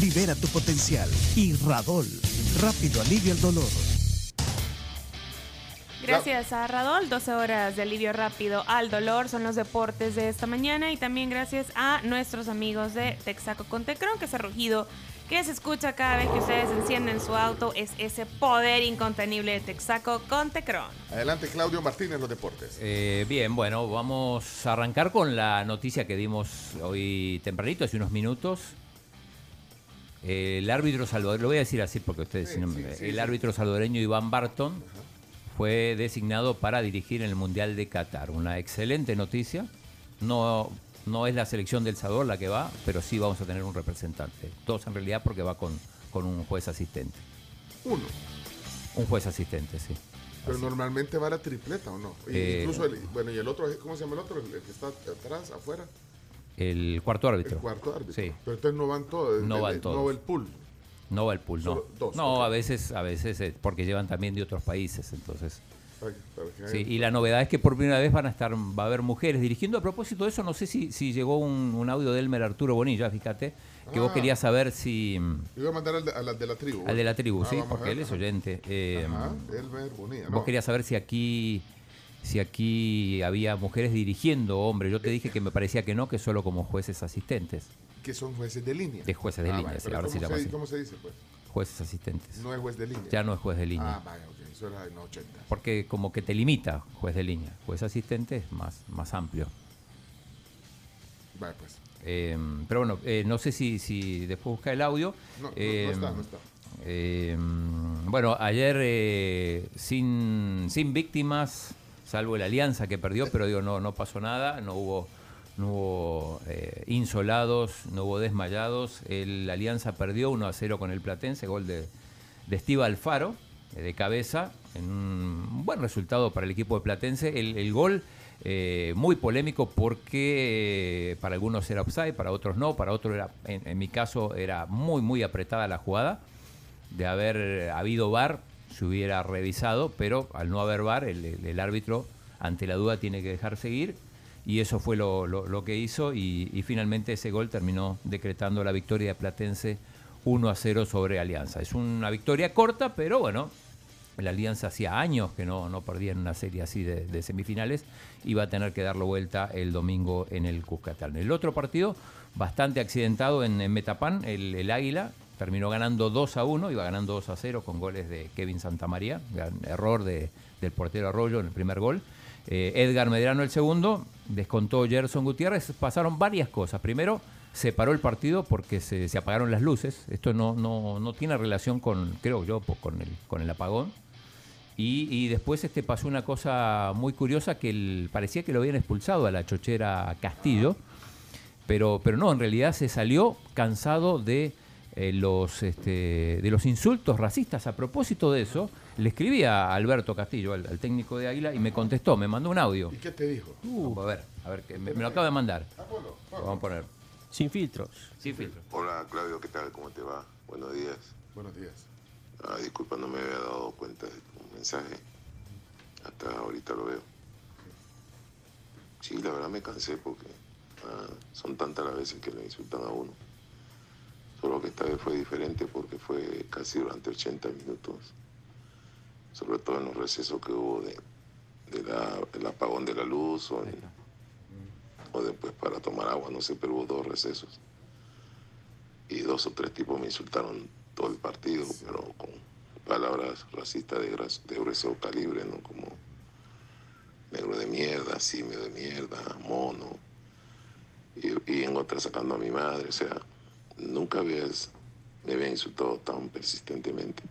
Libera tu potencial y Radol. Rápido alivio el dolor. Gracias a Radol, 12 horas de alivio rápido al dolor son los deportes de esta mañana y también gracias a nuestros amigos de Texaco con Tecron, que ese rugido que se escucha cada vez que ustedes encienden su auto es ese poder incontenible de Texaco con Tecron. Adelante Claudio Martínez, los deportes. Eh, bien, bueno, vamos a arrancar con la noticia que dimos hoy tempranito, hace unos minutos. El árbitro salvadoreño, lo voy a decir así porque ustedes, Sí, si no me- sí, el sí. árbitro salvadoreño Iván Barton fue designado para dirigir en el Mundial de Qatar. Una excelente noticia. No, no es la selección del Salvador la que va, pero sí vamos a tener un representante. Dos en realidad porque va con, con un juez asistente. Uno. Un juez asistente, sí. Pero normalmente va la tripleta o no. Eh, Incluso, el, bueno, y el otro, ¿cómo se llama el otro? El que está atrás, afuera. El cuarto árbitro. El cuarto árbitro. Sí. Pero entonces no van todos. No van todos. No va el pool. No va el pool, no. Dos, no, a veces, a veces, eh, porque llevan también de otros países, entonces. Para que- para que Sí, y la novedad es que por primera vez van a estar, va a haber mujeres dirigiendo. A propósito de eso, no sé si, si llegó un, un audio de Elmer Arturo Bonilla, fíjate, que vos Ah. querías saber si Yo iba a mandar al de, de la tribu. al de la tribu, Ah, sí, porque ver, él es oyente. Eh, Ajá, Elmer Bonilla. Vos no. querías saber si aquí si aquí había mujeres dirigiendo hombres. Yo te dije que me parecía que no, que solo como jueces asistentes. Que son jueces de línea. De jueces de Ah, línea, vaya, sí, ahora se ¿cómo así. ¿Cómo se dice, pues? Jueces asistentes. No es juez de línea. Ya no es juez de línea. Ah, vaya, ok. Eso era en los 80. Porque como que te limita juez de línea. Juez asistente es más, más amplio. Vaya, pues. Eh, pero bueno, eh, no sé si, si después busca el audio. No, no, Eh, no está, no está. eh, bueno, ayer eh, sin, sin víctimas, salvo la alianza que perdió, pero digo, no, no pasó nada, no hubo, no hubo eh, insolados, no hubo desmayados. El, la alianza perdió 1 a 0 con el Platense, gol de, de Alfaro, eh, de cabeza, un buen resultado para el equipo de Platense. El, gol eh, muy polémico porque para algunos era offside, para otros no, para otros era, en, mi caso era muy, muy apretada la jugada. De haber habido VAR, se hubiera revisado, pero al no haber VAR, el, árbitro, ante la duda, tiene que dejar seguir. Y eso fue lo, lo- que hizo. Y, finalmente ese gol terminó decretando la victoria de Platense 1 a 0 sobre Alianza. Es una victoria corta, pero bueno, la Alianza hacía años que no, no perdía en una serie así de, semifinales y va a tener que darlo vuelta el domingo en el Cuscatlán. El otro partido, bastante accidentado en, Metapán, el Águila, terminó ganando 2 a 1, iba ganando 2 a 0 con goles de Kevin Santamaría, error de- del portero Arroyo en el primer gol. Eh, Edgar Medrano el segundo, descontó Gerson Gutiérrez, pasaron varias cosas. Primero, se paró el partido porque se, apagaron las luces. Esto no, no, no tiene relación con, creo yo, po- con el, con el apagón. Y, después este, pasó una cosa muy curiosa que parecía que lo habían expulsado a la chochera Castillo, pero, pero no, en realidad se salió cansado de, eh, los, este, de los insultos racistas. A propósito de eso, le escribí a Alberto Castillo, al, al técnico de Águila, y me contestó, me mandó un audio. ¿Y qué te dijo? Vamos a ver, a ver, que me, me lo acaba de mandar. Ah, bueno, Lo vamos a poner. Sin filtros. Sin filtro. Hola Claudio, ¿qué tal? ¿Cómo te va? Buenos días. Buenos días. Ah, disculpa, no me había dado cuenta de tu mensaje. Hasta ahorita lo veo. Sí, la verdad me cansé porque ah, son tantas las veces que le insultan a uno. Solo que esta vez fue diferente porque fue casi durante 80 minutos. Sobre todo en los recesos que hubo de, de la- del apagón de la luz o, en- o después para tomar agua, no sé, pero hubo dos recesos. Y dos o tres tipos me insultaron todo el partido, pero con palabras racistas de, de grueso calibre, ¿no? Como negro de mierda, simio de mierda, mono. Y, y en otras sacando a mi madre, o sea, nunca habías, me había insultado tan persistentemente.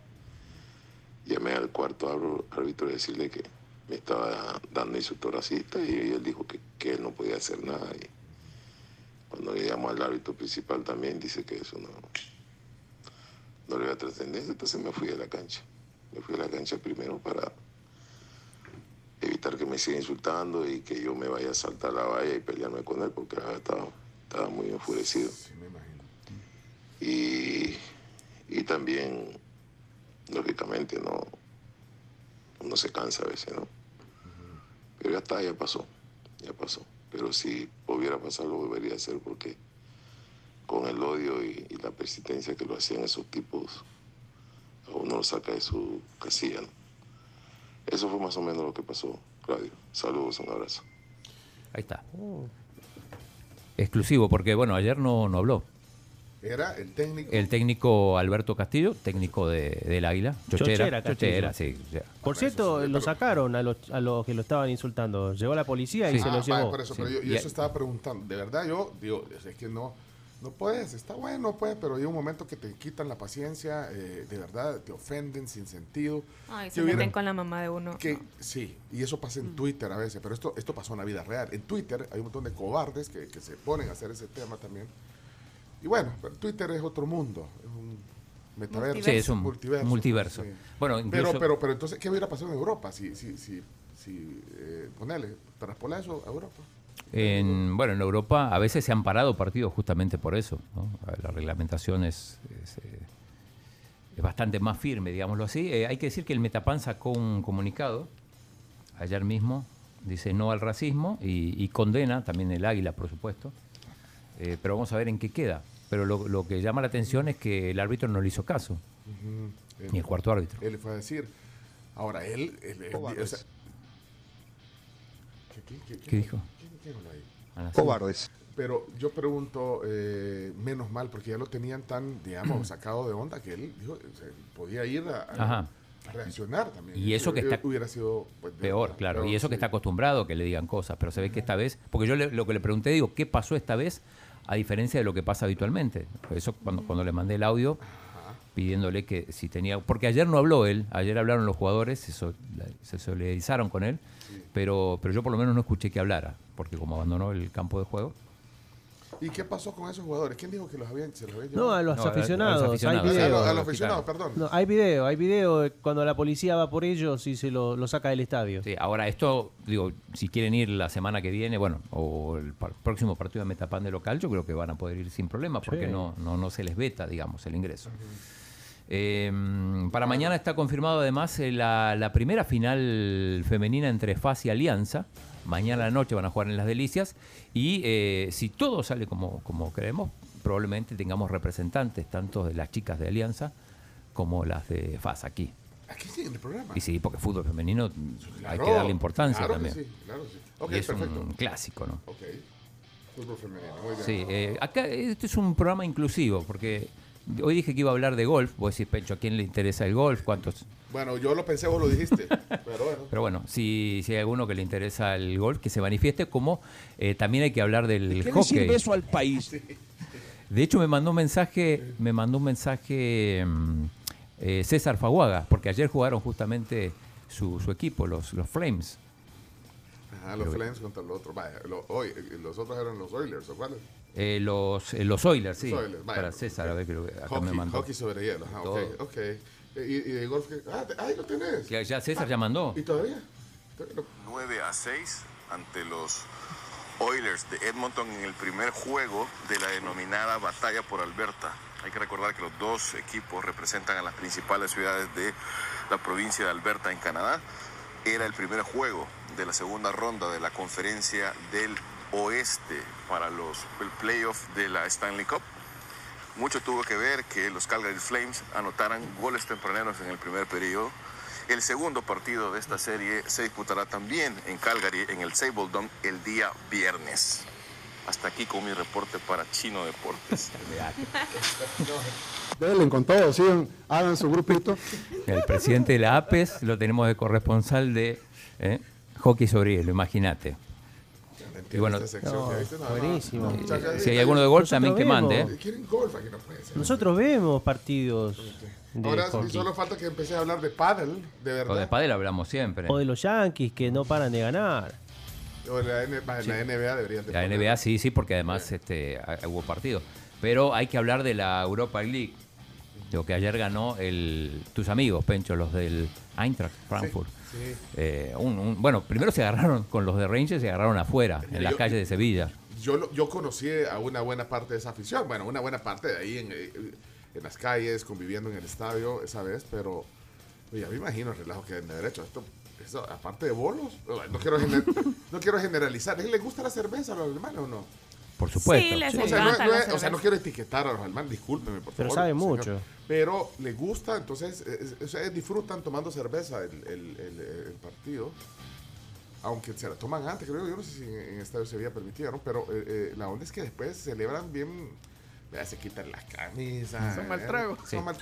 Llamé al cuarto árbitro- a decirle que me estaba dando insulto racista y él dijo que, él no podía hacer nada. Cuando le llamó al árbitro principal también dice que eso no, no le veo trascendencia, entonces me fui a la cancha. Me fui a la cancha primero para evitar que me siga insultando y que yo me vaya a saltar la valla y pelearme con él porque estaba, estaba muy enfurecido. Sí, me. Y, y también, lógicamente, no, uno se cansa a veces, ¿no? Pero ya está, ya pasó, ya pasó. Pero si volviera a pasar, lo volvería a hacer porque con el odio y, la persistencia que lo hacían esos tipos, a uno lo saca de su casilla, ¿no? Eso fue más o menos lo que pasó, Claudio. Saludos, un abrazo. Ahí está. Exclusivo, porque bueno, ayer no, no habló. Era el técnico. El técnico Alberto Castillo, técnico de, del Águila. Chochera. Chochera, sí. Por cierto, sí, lo sacaron a los, a los que lo estaban insultando. Llegó la policía y Sí. se Ah, lo va, llevó. por eso, Sí. pero yo, yo Y- eso estaba preguntando. De verdad, yo digo, es que no, no puedes, está bueno, pues, pero hay un momento que te quitan la paciencia, eh, de verdad, te ofenden sin sentido. Ay, se meten con la mamá de uno. Que sí, y eso pasa en Twitter a veces, pero esto, esto pasó en la vida real. En Twitter hay un montón de cobardes que, que se ponen a hacer ese tema también. Y bueno, Twitter es otro mundo, es un metaverso. Sí, es un multiverso. sí. Bueno, incluso- pero, pero, pero entonces, ¿qué hubiera pasado en Europa si, si, si, si eh, ponele, traspola eso a Europa? En, bueno, en Europa a veces se han parado partidos justamente por eso. ¿no? La reglamentación es, es, eh, es bastante más firme, digámoslo así. Eh, hay que decir que el Metapan sacó un comunicado ayer mismo, dice no al racismo y, y condena también el águila, por supuesto. Eh, pero vamos a ver en qué queda. Pero lo, lo que llama la atención es que el árbitro no le hizo caso, ni el cuarto árbitro. Él le fue a decir. Ahora, él. él- él- o sea, ¿qué, qué- qué- ¿Qué dijo? Cobardes. Pero yo pregunto, eh, menos mal, porque ya lo tenían tan, digamos, sacado de onda que él dijo, o sea, podía ir a, a- Ajá. a reaccionar también. Y eso que está- hubiera sido pues, Peor, verdad, claro. peor, y eso que está acostumbrado a que le digan cosas, pero se ve que esta vez, porque yo le- lo que le pregunté, digo, ¿qué pasó esta vez? A diferencia de lo que pasa habitualmente. Por Eso cuando, cuando le mandé el audio pidiéndole que si tenía, porque ayer no habló él, ayer hablaron los jugadores, se, sol- se solidarizaron con él, pero, pero yo por lo menos no escuché que hablara, porque como abandonó el campo de juego. ¿Y qué pasó con esos jugadores? ¿Quién dijo que los habían, se los habían No, a los No, a- a los aficionados. aficionados. Hay video. a los- a los lo aficionados, quitaron. perdón. No, hay video, hay video de cuando la policía va por ellos y se lo, lo saca del estadio. Sí, ahora esto, digo, si quieren ir la semana que viene, bueno, o el par- próximo partido de Metapan de local, yo creo que van a poder ir sin problema, porque Sí. no, no, no se les veta, digamos, el ingreso. Eh, para mañana está confirmado además eh, la, la primera final femenina entre FAS y Alianza. Mañana a la noche van a jugar en Las Delicias. Y eh, si todo sale como, como creemos, probablemente tengamos representantes tanto de las chicas de Alianza como las de FAS aquí. Aquí sí, en el programa. Y sí, porque fútbol femenino hay Claro, que darle importancia claro que también. sí, claro que sí. Y es perfecto. un clásico, ¿no? Ok. Fútbol femenino, muy bien. Sí, eh, acá este es un programa inclusivo, porque hoy dije que iba a hablar de golf. Vos decís, Pencho, ¿a quién le interesa el golf? ¿Cuántos? Bueno, yo lo pensé, vos lo dijiste. pero bueno. Pero bueno, si, si hay alguno que le interesa el golf, que se manifieste, como eh, también hay que hablar del hockey. al país? De hecho, me mandó un mensaje, me mandó un mensaje mm, eh, César Faguaga, porque ayer jugaron justamente su, su equipo, los, los Flames. Ajá, los Flames contra los otros. Vaya, lo- hoy, los otros eran los Oilers, ¿o cuáles? Eh, los, eh, los Oilers, sí. Los Oilers, vaya, Para César, a ver que lo- acá Hockey, me mandó. hockey sobre hielo. Ajá, ok, ok. ¿Y, y de golf? Ah, te- ahí lo tenés. Ya, ya César ya mandó. ¿Y todavía? Todavía no. 9 a 6 ante los Oilers de Edmonton en el primer juego de la denominada Batalla por Alberta. Hay que recordar que los dos equipos representan a las principales ciudades de la provincia de Alberta en Canadá. Era el primer juego de la segunda ronda de la conferencia del oeste para los, el playoff de la Stanley Cup. Mucho tuvo que ver que los Calgary Flames anotaran goles tempraneros en el primer periodo. El segundo partido de esta serie se disputará también en Calgary, en el Sable Dome, el día viernes. Hasta aquí con mi reporte para Chino Deportes. Denle con todo, sigan, hagan su grupito. El presidente de la APES lo tenemos de corresponsal de eh, hockey sobre hielo, imagínate. Y bueno, Esta sección que viste, no, no, buenísimo. no, si hay alguno de golf Nosotros también que vemos. mande. ¿eh? ¿Quieren golf? Aquí no puede ser. Nosotros vemos partidos de Ahora sí, hockey. solo falta que empecé a hablar de paddle, de verdad. O de padel hablamos siempre. O de los Yankees que no paran de ganar. O la, N- la NBA deberían de La poner. NBA sí, sí, porque además este, hubo partido. Pero hay que hablar de la Europa League. Digo que ayer ganó el, tus amigos, Pencho, los del Eintracht Frankfurt. sí. Eh, un- un- bueno, primero se agarraron con los de Rangers, se agarraron afuera, en las calles de Sevilla. Yo, yo conocí a una buena parte de esa afición, bueno, una buena parte de ahí en, eh, en las calles, conviviendo en el estadio esa vez, pero ya me imagino el relajo que de haber hecho. Esto, eso, aparte de bolos, no quiero, gener- no quiero generalizar. ¿Les gusta la cerveza a los alemanes o no? Por supuesto. Sí, les O sea, no, encanta no la es- o sea, no quiero etiquetar a los alemanes, discúlpeme, por Pero favor. sabe señor. mucho. Pero les gusta, entonces, es- es- o sea, disfrutan tomando cerveza el, el- el- el partido. Aunque se la toman antes, creo yo, no sé si en, en Estadio Sevilla permitía, ¿no? Pero eh, eh, la onda es que después celebran bien, se quitan las camisas. Son mal trago. son Sí. mal-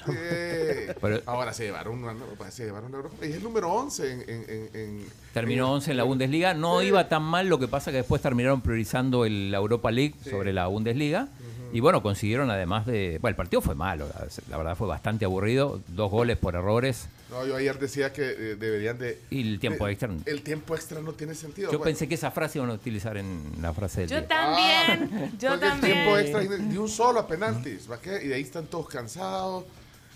Pero- ahora se llevaron una, pues, se llevaron Europa. Y es el número 11 en... en, en- en- Terminó en- 11 en la Bundesliga. No Sí. iba tan mal, lo que pasa que después terminaron priorizando el- la Europa League sobre la Bundesliga. Y bueno, consiguieron además de... Bueno, el partido fue malo, la, la verdad fue bastante aburrido. Dos goles por errores. No, yo ayer decía que eh, deberían de... Y el tiempo de- extra. El tiempo extra no tiene sentido. Yo Bueno, pensé que esa frase iban a utilizar en la frase del Yo día. también, yo Porque el también. tiempo extra de un solo a penaltis, ¿va qué? Y de ahí están todos cansados.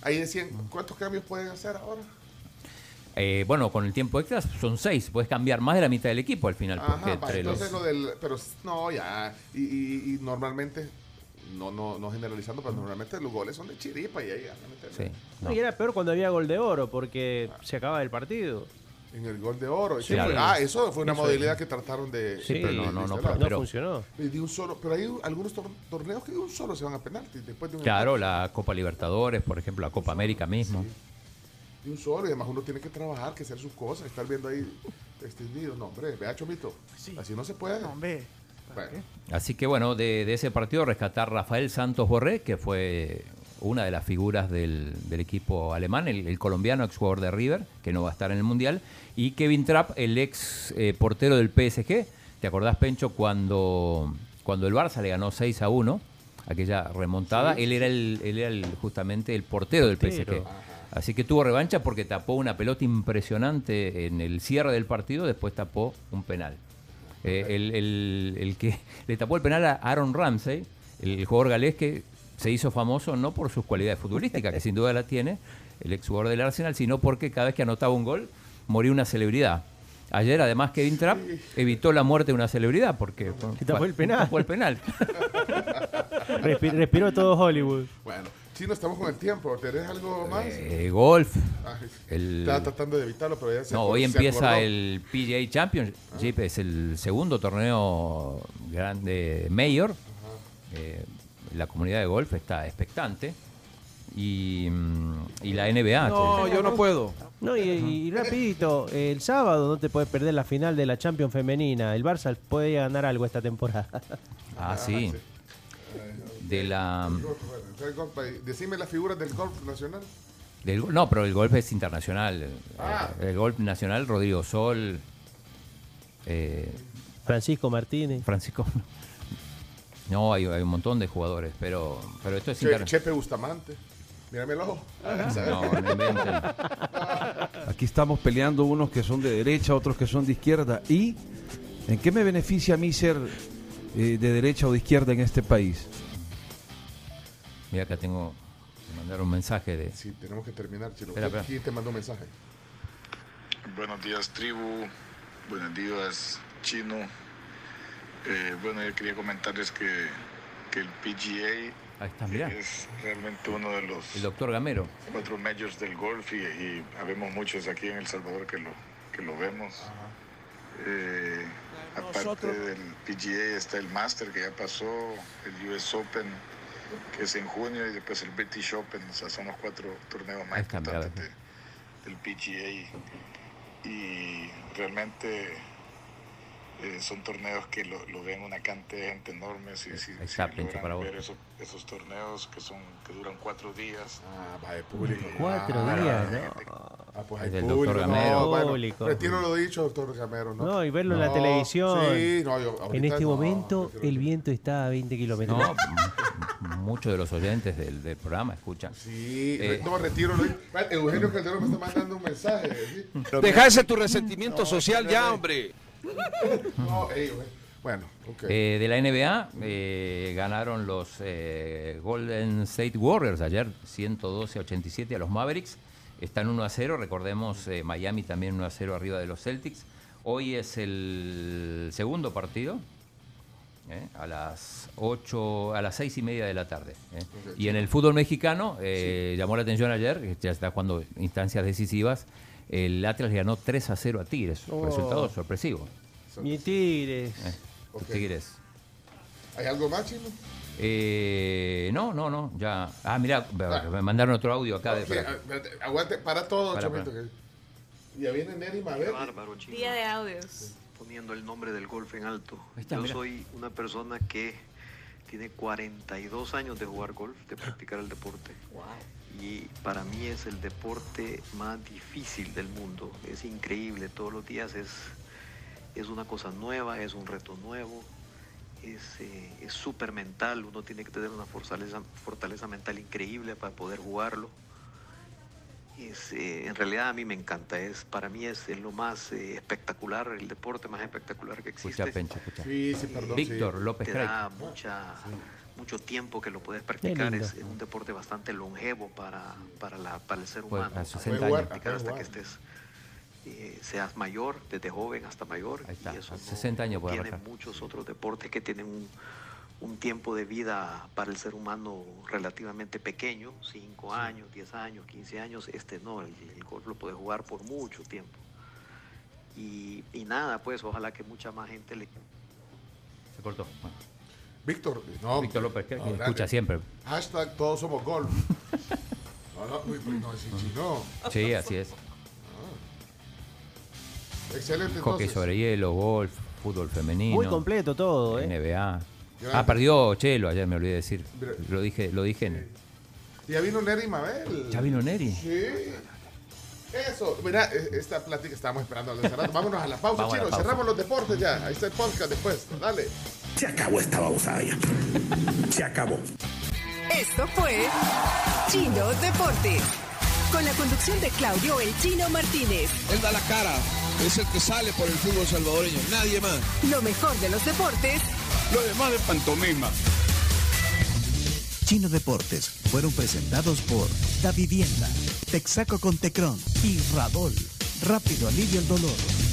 Ahí decían, ¿cuántos cambios pueden hacer ahora? Eh, bueno, con el tiempo extra son seis. Puedes cambiar más de la mitad del equipo al final. Ajá, entre entonces los... lo del... Pero no, ya. Y, y- y normalmente, no, no, no generalizando, pero normalmente los goles son de chiripa y ahí. Sí, no. Y era peor cuando había gol de oro, porque se acababa el partido. En el gol de oro. Sí. Sí, fue- ah, eso fue una Eso modalidad es. que trataron de... Sí, pero no, no, no, instalar. No Pero- funcionó. Y de un solo, pero hay algunos tor- torneos que de un solo se van a penaltis después de un Claro, empate. la Copa Libertadores, por ejemplo, la Copa América mismo. De un solo y además uno tiene que trabajar, que hacer sus cosas, estar viendo ahí extendido. No, hombre, vea, Chomito. Así no se puede. No, hombre. ¿Para Bueno, Así que bueno, de, de ese partido rescatar Rafael Santos Borré, que fue una de las figuras del, del equipo alemán, el, el colombiano ex jugador de River, que no va a estar en el Mundial, y Kevin Trapp, el ex eh, portero del PSG. ¿Te acordás, Pencho, cuando, cuando el Barça le ganó 6 a 1, aquella remontada? él era, el, él era el- justamente el portero del Portero. PSG. Así que tuvo revancha porque tapó una pelota impresionante en el cierre del partido, después tapó un penal. Eh, el, el- el que le tapó el penal a Aaron Ramsey, el jugador galés que se hizo famoso no por sus cualidades futbolísticas, que sin duda la tiene, el ex jugador del Arsenal, sino porque cada vez que anotaba un gol moría una celebridad. Ayer, además, Kevin Trapp evitó la muerte de una celebridad porque Que tapó el penal. tapó el penal. Respi- respiró todo Hollywood. bueno. Chino, estamos con el tiempo. ¿Tenés algo más? Eh, golf. Ay, el- Estaba tratando de evitarlo, pero ya se No, hoy se empieza acordó. el PGA Championship, es el segundo torneo grande mayor. Eh, la comunidad de golf está expectante. Y, mm, y la NBA. No, yo no puedo. No, y, y rapidito, el sábado no te puedes perder la final de la Champions femenina. El Barça puede ganar algo esta temporada. Ah, sí. De la, ahí. Decime las figuras del golf nacional. del, no, pero el golf es internacional. Eh, Ah. El golf nacional, Rodrigo Sol, eh, Francisco Martínez. Francisco. No, hay, hay un montón de jugadores, pero, pero esto es Che- internacional. Chepe Bustamante. Mírame el ojo. No, no inventen. Aquí estamos peleando unos que son de derecha, otros que son de izquierda. ¿Y en qué me beneficia a mí ser eh, de derecha o de izquierda en este país? Mira, acá tengo que mandar un mensaje de. Sí, tenemos que terminar, Chino. Espera, espera. ¿Quién te mandó un mensaje? Buenos días, tribu. Buenos días, chino. Eh, bueno, yo quería comentarles que, que el PGA Ahí está, mirá. es realmente uno de los El doctor Gamero. cuatro majors del golf y, y habemos muchos aquí en El Salvador que lo, que lo vemos. Eh, aparte del PGA está el Master que ya pasó, el US Open que es en junio y después el British Open, o sea, son los cuatro torneos más importantes de- del PGA y realmente eh, son torneos que lo, lo ven una cantidad de gente enorme si, si, si logran ver esos, esos torneos que son que duran cuatro días Ah, va de público. Cuatro Ah, días, ¿no? Ah, pues Es hay público. doctor no, Gamero. bueno, Público. retiro lo dicho, doctor Gamero. No, No, y verlo en la No, televisión. Sí, no, yo, En este no, momento el viento está a 20 kilómetros. No, muchos de los oyentes del, del programa escuchan. Sí, Eh. no, retiro Eugenio Calderón me está mandando un mensaje. ¿sí? Deja ese tu resentimiento social ya, hombre. No. Bueno, ok. Eh, de la NBA eh, ganaron los eh, Golden State Warriors ayer 112 a 87 a los Mavericks. Están 1 a 0, recordemos eh, Miami también 1 a 0 arriba de los Celtics. Hoy es el segundo partido. Eh, a las 8, a las 6 y media de la tarde. eh. Y en el fútbol mexicano, eh, llamó la atención ayer, que ya está jugando instancias decisivas, el Atlas ganó 3 a 0 a Tigres. Oh. Resultado sorpresivo. Mi Tigres. eh. Tigres. ¿Hay algo más, Chino? Eh, no, no, no, ya. Ah, mira, me mandaron otro audio acá. De, Sí, ah, aguante, para todo, Para, que- Ya viene Neri Mabel. bárbaro. Día de audios. Poniendo el nombre del golf en alto. Está, Yo mira. soy una persona que tiene 42 años de jugar golf, de practicar el deporte. Y para mí es el deporte más difícil del mundo. Es increíble, todos los días es, es una cosa nueva, es un reto nuevo, es eh, es súper mental, uno tiene que tener una fortaleza, fortaleza mental increíble para poder jugarlo. Es, eh, en realidad a mí me encanta, es, para mí es, es lo más eh, espectacular, el deporte más espectacular que existe. Escucha, Pencho, escucha. Sí, sí, perdón. Víctor López Te da mucha, mucho tiempo que lo puedes practicar, es, es un deporte bastante longevo para, para, la, para el ser Pues, humano. a Puedes 60 años. practicar hasta que estés, eh, seas mayor, desde joven hasta mayor. Ahí está, y eso a no- 60 años puede Tiene muchos otros deportes que tienen un, un tiempo de vida para el ser humano relativamente pequeño, 5 años, 10 años, 15 años. Este no, el, el golf lo puedes jugar por mucho tiempo. Y, y nada, pues ojalá que mucha más gente le Se cortó. Bueno, Víctor, no. Víctor López no, que grande. escucha siempre. Hashtag todos somos golf. No, no, no, es chino. Sí, así es. Excelente. Hockey entonces. sobre hielo, golf, fútbol femenino. Muy completo todo, ¿eh? NBA. Grande. Ah, perdió Chelo ayer, me olvidé de decir. Lo dije, lo dije en. Ya vino Neri Mabel. ¿Ya vino Neri? Sí. Eso, mira, eh, esta plática estábamos esperando hace rato. Vámonos a la pausa, Vamos la chino. pausa. Cerramos los deportes ya. Ahí está el podcast después. Dale. Se acabó esta babosada ya. Se acabó. Esto fue Chino Deportes. Con la conducción de Claudio El Chino Martínez. Él da la cara, es el que sale por el fútbol salvadoreño, nadie más. Lo mejor de los deportes Lo demás de pantomima. Chino Deportes fueron presentados por Da Vivienda, Texaco con Tecron y Radol. Rápido alivio el dolor.